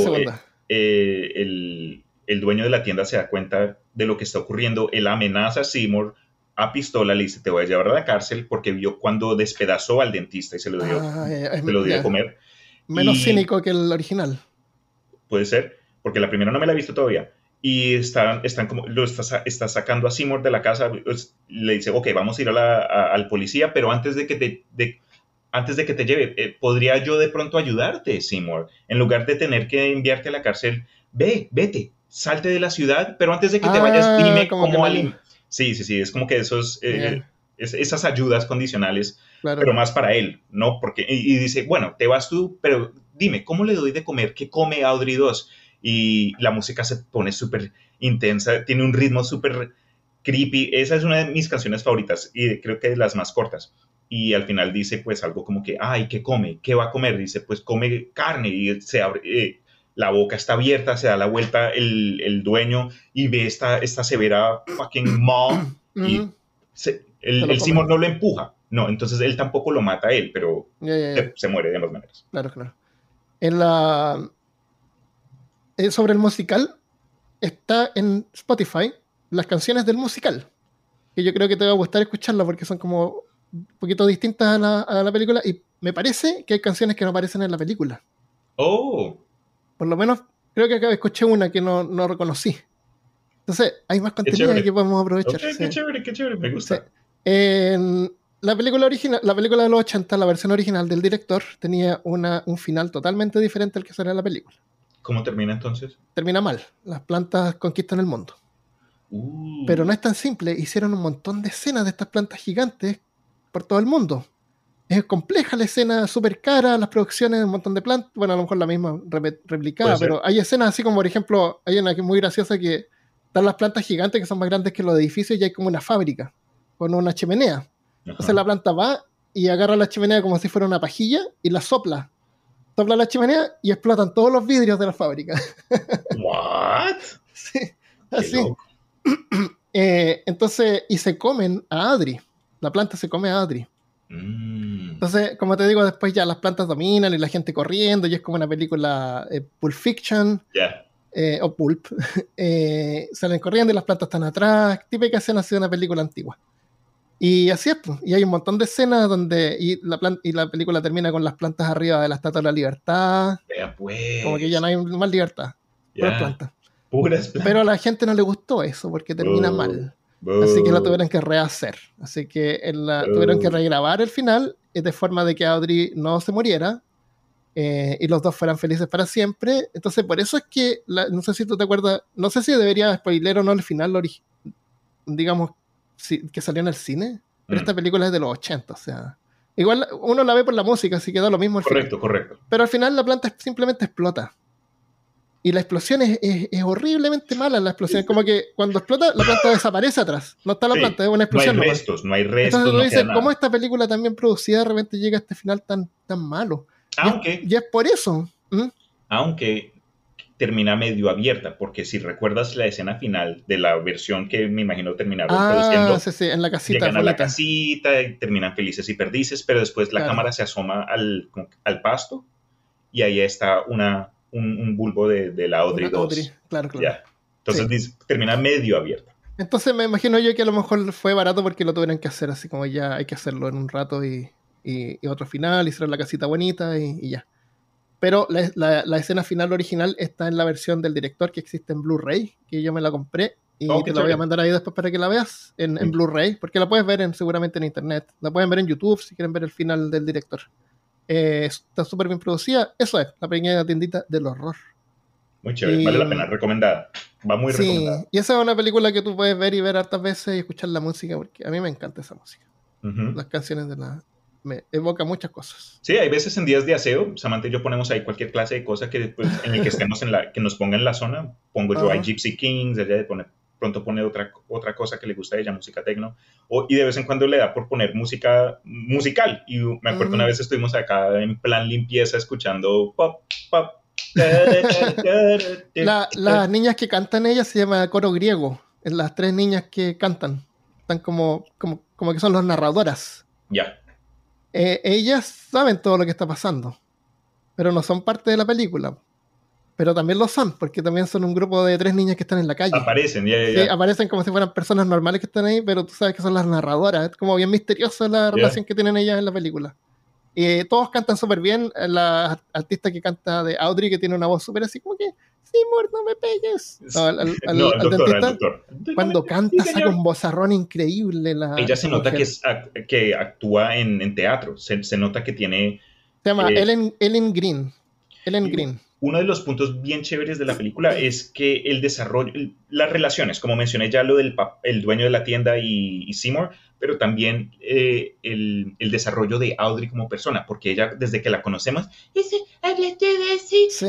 eh, el, el, dueño de la tienda se da cuenta de lo que está ocurriendo, él amenaza a Seymour a pistola, le dice, te voy a llevar a la cárcel porque vio cuando despedazó al dentista y se lo dio, ah, se lo dio a comer. Menos cínico que el original. Puede ser, porque la primera no me la he visto todavía. Y están, están como, lo está, está sacando a Seymour de la casa, pues, le dice, ok, vamos a ir a al policía, pero antes de que te... De, antes de que te lleve, eh, ¿podría yo de pronto ayudarte, Seymour? En lugar de tener que enviarte a la cárcel, ve, vete, salte de la ciudad, pero antes de que te vayas, ah, dime cómo, Sí, sí, sí, es como que esos, eh, esas ayudas condicionales, pero más para él, ¿no? Porque, y, dice, bueno, te vas tú, pero dime, ¿cómo le doy de comer? ¿Qué come Audrey 2? Y la música se pone súper intensa, tiene un ritmo súper creepy. Esa es una de mis canciones favoritas y creo que es las más cortas. Y al final dice, pues, algo como que, ay, ¿qué come? ¿Qué va a comer? Dice, pues, come carne y se abre. Eh, la boca está abierta, se da la vuelta el, el dueño y ve esta, esta severa fucking mom y el, el Simon no lo empuja, No, entonces él tampoco lo mata a él, pero Se, muere de ambas maneras. Claro, claro. En la... Eh, sobre el musical, está en Spotify las canciones del musical. Que yo creo que te va a gustar escucharla porque son como un poquito distintas a la, a la película y me parece que hay canciones que no aparecen en la película. Oh. Por lo menos creo que acá escuché una que no, no reconocí. Entonces, hay más contenido que podemos aprovechar. Qué chévere, qué chévere, me gusta. En la película original, la película de los 80, la versión original del director, tenía una, un final totalmente diferente al que sale en la película. ¿Cómo termina entonces? Termina mal. Las plantas conquistan el mundo. Uh. Pero no es tan simple. Hicieron un montón de escenas de estas plantas gigantes por todo el mundo. Es compleja la escena, súper cara, las producciones, un montón de plantas. Bueno, a lo mejor la misma replicada, pero hay escenas así como, por ejemplo, hay una que es muy graciosa que están las plantas gigantes que son más grandes que los edificios y hay como una fábrica con una chimenea. Entonces la planta va y agarra la chimenea como si fuera una pajilla y la sopla. Sopla la chimenea y explotan todos los vidrios de la fábrica. ¿What? sí, así. Eh, entonces, y se comen a Adri. La planta se come a Adri. Mm. Entonces, como te digo, después ya las plantas dominan y la gente corriendo y es como una película eh, Pulp Fiction. Eh, o Pulp, eh, salen corriendo y las plantas están atrás, típica escena así de una película antigua. Y así es, pues. y hay un montón de escenas donde y la, y la película termina con las plantas arriba de la Estatua de la Libertad. Pues. Como que ya no hay más libertad. Puras plantas. Puras plantas. Pero a la gente no le gustó eso porque termina mal. Así que la tuvieron que rehacer. Así que la, tuvieron que regrabar el final eh, de forma de que Audrey no se muriera eh, y los dos fueran felices para siempre. Entonces, por eso es que, no sé si tú te acuerdas, no sé si debería spoiler o no el final, digamos, que salió en el cine, pero mm. esta película es de los 80, o sea. Igual uno la ve por la música, así que da lo mismo. correcto, correcto. Pero al final la planta simplemente explota. Y la explosión es, es, horriblemente mala. La explosión es como que cuando explota, la planta desaparece atrás. No está la planta, es una explosión. No hay restos, no hay restos. Entonces tú dices, ¿cómo esta película también producida de repente llega a este final tan, tan malo? Aunque. Y es, por eso. Aunque termina medio abierta, porque si recuerdas la escena final de la versión que me imagino terminaron ah, produciendo, sí, sí, en la casita. Llegan a la casita y terminan felices y perdices, pero después la cámara se asoma al, al pasto y ahí está una, un, bulbo de, de, la Audrey 2. claro, claro. Entonces termina medio abierta. Entonces me imagino yo que a lo mejor fue barato porque lo tuvieron que hacer así como ya hay que hacerlo en un rato y, y, otro final, hicieron la casita bonita y, ya. Pero la, la, escena final original está en la versión del director que existe en Blu-ray, que yo me la compré y oh, te la voy a mandar ahí después para que la veas en, en Blu-ray, porque la puedes ver en, seguramente en internet. La pueden ver en YouTube si quieren ver el final del director. Eh, está súper bien producida. Eso es, la pequeña tiendita del horror. Muy chévere, vale la pena, recomendada. Va muy sí, recomendada. Y esa es una película que tú puedes ver y ver hartas veces y escuchar la música, porque a mí me encanta esa música. Las canciones de la, me evoca muchas cosas. Sí, hay veces en días de aseo, Samantha y yo ponemos ahí cualquier clase de cosa que después, en el que estemos en la, que nos ponga en la zona. Pongo yo ahí Gypsy Kings, ella de poner, pronto pone otra, otra cosa que le gusta a ella, música tecno, o, y de vez en cuando le da por poner música musical. Y me acuerdo una vez estuvimos acá en plan limpieza escuchando pop, pop. las niñas que cantan ella se llama coro griego. Las tres niñas que cantan. Están como, como, como que son las narradoras. Ya. Eh, ellas saben todo lo que está pasando, pero no son parte de la película. Pero también lo son, porque también son un grupo de tres niñas que están en la calle. Aparecen, ya, ya, aparecen como si fueran personas normales que están ahí, pero tú sabes que son las narradoras. Es como bien misteriosa la relación que tienen ellas en la película. Y todos cantan súper bien. La artista que canta de Audrey, que tiene una voz súper así como que Seymour, no me pegues. al, dentista, cuando canta saca un vozarrón increíble. La, Ella se nota que, es, que actúa en, en teatro, se, se, nota que tiene... Se llama eh, Ellen, Ellen Green. Ellen Green. Uno de los puntos bien chéveres de la película es que el desarrollo, las relaciones, como mencioné ya lo del el dueño de la tienda y, Seymour, pero también eh, el, el, desarrollo de Audrey como persona, porque ella, desde que la conocemos, dice, hablaste de sí, sí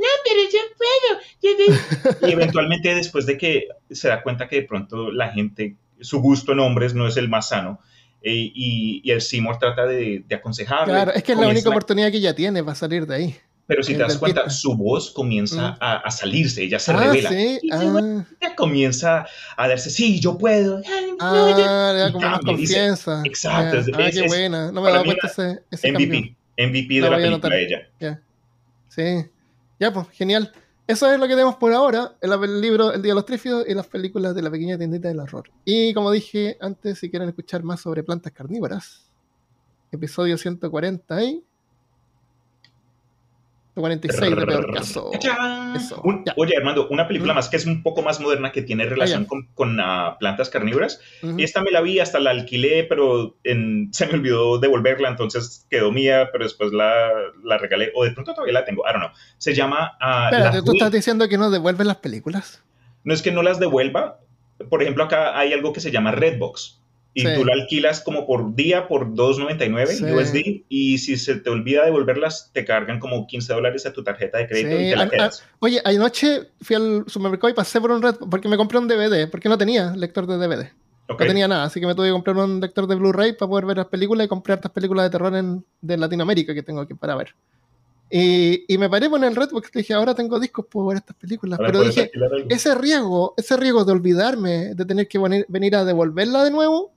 no, pero yo puedo. y eventualmente después de que se da cuenta que de pronto la gente, su gusto en hombres no es el más sano, eh, y, y, el Seymour trata de, de aconsejarle. Claro, es que es la única oportunidad que ella tiene para salir de ahí. Pero si te das cuenta, su voz comienza mm. a, salirse, ella se ah, revela. ¿sí? Ah. Ella comienza a darse, sí, yo puedo. Ah, le da como confianza. Exacto. ah, qué buena. No me daba cuenta ese, ese MVP, MVP de la película ella. Sí. Ya, pues, genial. Eso es lo que tenemos por ahora, el, libro El Día de los Trífidos y las películas de la pequeña tiendita del horror. Y como dije antes, si quieren escuchar más sobre plantas carnívoras, episodio 140 y 46 de peor caso. oye, Armando, una película más que es un poco más moderna que tiene relación con, con ah, plantas carnívoras. y Esta me la vi, hasta la alquilé, pero se me olvidó devolverla, entonces quedó mía, pero después la, la regalé. O de pronto todavía la tengo, I don't know. Se llama. Uh, Espérate, ¿tú estás diciendo que no devuelven las películas? No es que no las devuelva. Por ejemplo, acá hay algo que se llama Redbox y tú la alquilas como por día por 2.99 USD y si se te olvida devolverlas te cargan como 15 dólares a tu tarjeta de crédito y te la quedas. oye, anoche fui al supermercado y pasé por un red porque me compré un DVD porque no tenía lector de DVD. No tenía nada, así que me tuve que comprar un lector de Blu-ray para poder ver las películas y comprar estas películas de terror en, de Latinoamérica que tengo aquí para ver. Y, y, me paré por el Redbox y dije, ahora tengo discos, puedo ver estas películas. Pero dije, ese riesgo, ese riesgo de olvidarme, de tener que venir a devolverla de nuevo,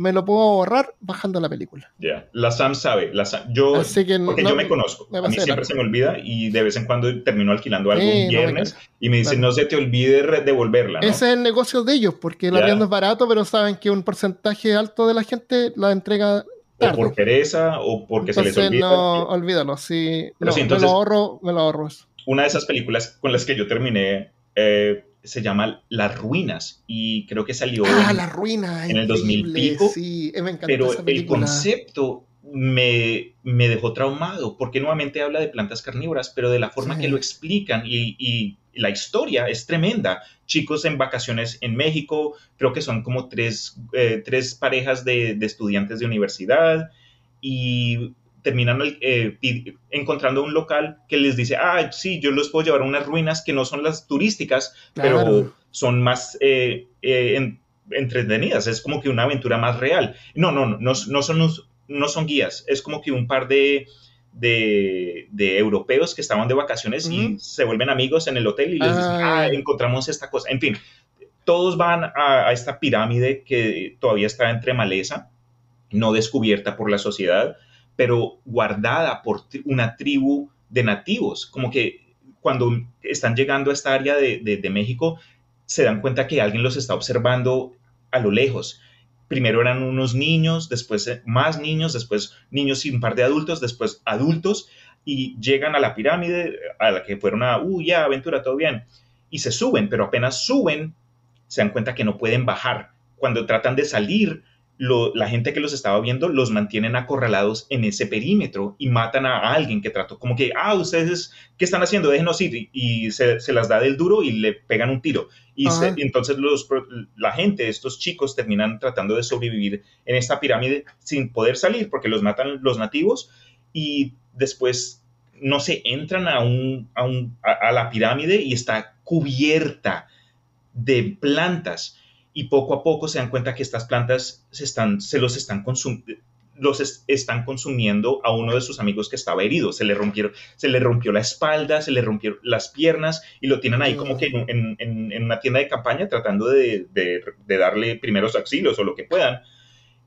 me lo puedo ahorrar bajando la película. Ya, la Sam sabe, la yo, porque yo me conozco, a mí siempre se me olvida y de vez en cuando termino alquilando algo un viernes y me dicen, no se te olvide devolverla. Ese es el negocio de ellos, porque el arriendo es barato, pero saben que un porcentaje alto de la gente la entrega Tarde. O por pereza o porque se les olvida. No, olvídalo, sí. me lo ahorro, me lo ahorro. Una de esas películas con las que yo terminé eh, se llama Las Ruinas y creo que salió ah, en, La Ruina, en el 2000 pico. Sí, me pero el concepto me, me, dejó traumado porque nuevamente habla de plantas carnívoras, pero de la forma que lo explican y, y, la historia es tremenda. Chicos en vacaciones en México, creo que son como tres, eh, tres parejas de, de estudiantes de universidad y terminan eh, encontrando un local que les dice, ah, sí, yo los puedo llevar a unas ruinas que no son las turísticas, pero son más eh, eh, entretenidas, es como que una aventura más real. No, no, no, no, son, no son guías, es como que un par de, de, europeos que estaban de vacaciones y se vuelven amigos en el hotel y les dicen, ah, encontramos esta cosa. En fin, todos van a, a esta pirámide que todavía está entre maleza, no descubierta por la sociedad pero guardada por una tribu de nativos, como que cuando están llegando a esta área de, México, se dan cuenta que alguien los está observando a lo lejos. Primero eran unos niños, después eh, más niños, después niños y un par de adultos, después adultos, y llegan a la pirámide a la que fueron a, uh, ya, aventura, todo bien, y se suben, pero apenas suben, se dan cuenta que no pueden bajar. Cuando tratan de salir, la gente que los estaba viendo los mantienen acorralados en ese perímetro y matan a alguien que trató como que, ah, ustedes, ¿qué están haciendo? Déjenos ir. Y, se, las da del duro y le pegan un tiro. Y, entonces los, la gente, estos chicos, terminan tratando de sobrevivir en esta pirámide sin poder salir porque los matan los nativos y después, no se entran a, un, a la pirámide y está cubierta de plantas y poco a poco se dan cuenta que estas plantas se, están, se los están los están consumiendo a uno de sus amigos que estaba herido. Se le, rompieron, se le rompió la espalda, se le rompieron las piernas y lo tienen ahí como que en, en, una tienda de campaña tratando de, de, darle primeros auxilios o lo que puedan.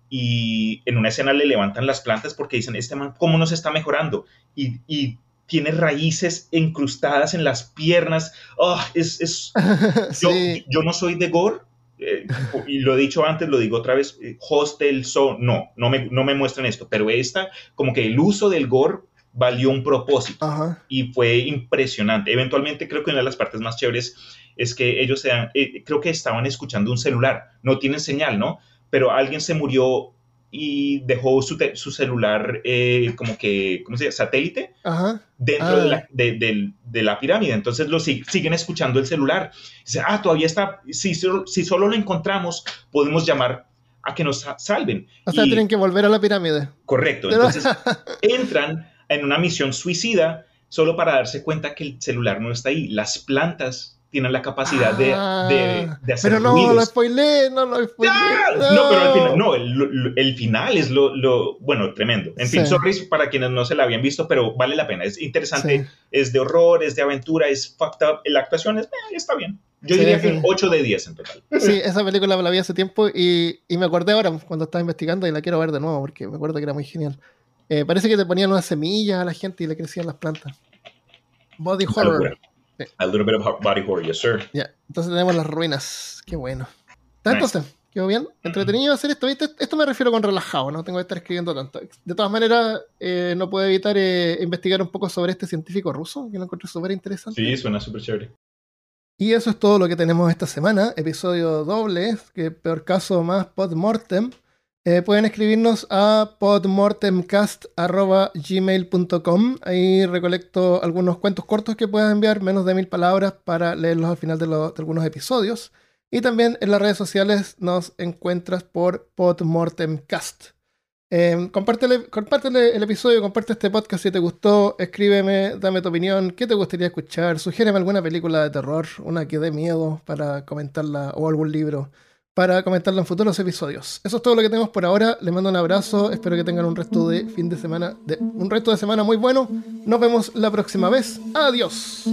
Y en una escena le levantan las plantas porque dicen, este man, ¿cómo nos está mejorando? Y, y tiene raíces incrustadas en las piernas. Oh, es, es... Yo, yo no soy de gore, eh, y lo he dicho antes, lo digo otra vez, eh, Hostel, so, no, no me, no me muestran esto, pero esta, como que el uso del gore valió un propósito y fue impresionante. Eventualmente creo que una de las partes más chéveres es que ellos sean, eh, creo que estaban escuchando un celular, no tienen señal, ¿no? Pero alguien se murió y dejó su, su celular eh, como que, ¿cómo se llama? Satélite dentro de, la, ah. de, de, la, pirámide. Entonces lo siguen escuchando el celular. Dice, ah, todavía está, si, si solo lo encontramos, podemos llamar a que nos salven. O sea, tienen que volver a la pirámide. Correcto. Entonces entran en una misión suicida solo para darse cuenta que el celular no está ahí. Las plantas tienen la capacidad de, de, Ah, de hacer Pero no, ruidos. lo spoilé, no lo spoilé. ¡Ah! No, pero al final, no, el, el final es lo, lo- bueno, tremendo. En fin, Sí. sorry para quienes no se la habían visto, pero vale la pena. Es interesante, Sí. es de horror, es de aventura, es fucked up. La actuación es, eh, está bien. Yo Sí, diría que un 8 de 10 en total. Sí, esa película la vi hace tiempo y, y me acordé ahora cuando estaba investigando y la quiero ver de nuevo porque me acuerdo que era muy genial. Eh, parece que te ponían unas semillas a la gente y le crecían las plantas. Body horror. Sí. A little bit of body horror, yes, sir. Ya, entonces tenemos las ruinas. Qué bueno. ¿Está Nice. entonces? ¿Quedó bien? ¿Entretenido hacer esto? ¿Viste? Esto me refiero con relajado, no tengo que estar escribiendo tanto. De todas maneras, eh, no puedo evitar eh, investigar un poco sobre este científico ruso, que lo encontré súper interesante. Sí, suena súper chévere. Y eso es todo lo que tenemos esta semana. Episodio doble, que peor caso más podmortem. Eh, pueden escribirnos a podmortemcast.gmail.com. Ahí recolecto algunos cuentos cortos que puedas enviar, menos de mil palabras, para leerlos al final de, algunos episodios. Y también en las redes sociales nos encuentras por podmortemcast. Eh, compártele el episodio, comparte este podcast si te gustó, escríbeme, dame tu opinión, qué te gustaría escuchar, sugiéreme alguna película de terror, una que dé miedo para comentarla o algún libro para comentarla en futuros episodios. Eso es todo lo que tenemos por ahora. Les mando un abrazo, espero que tengan un resto de fin de semana, un resto de semana muy bueno. Nos vemos la próxima vez. Adiós.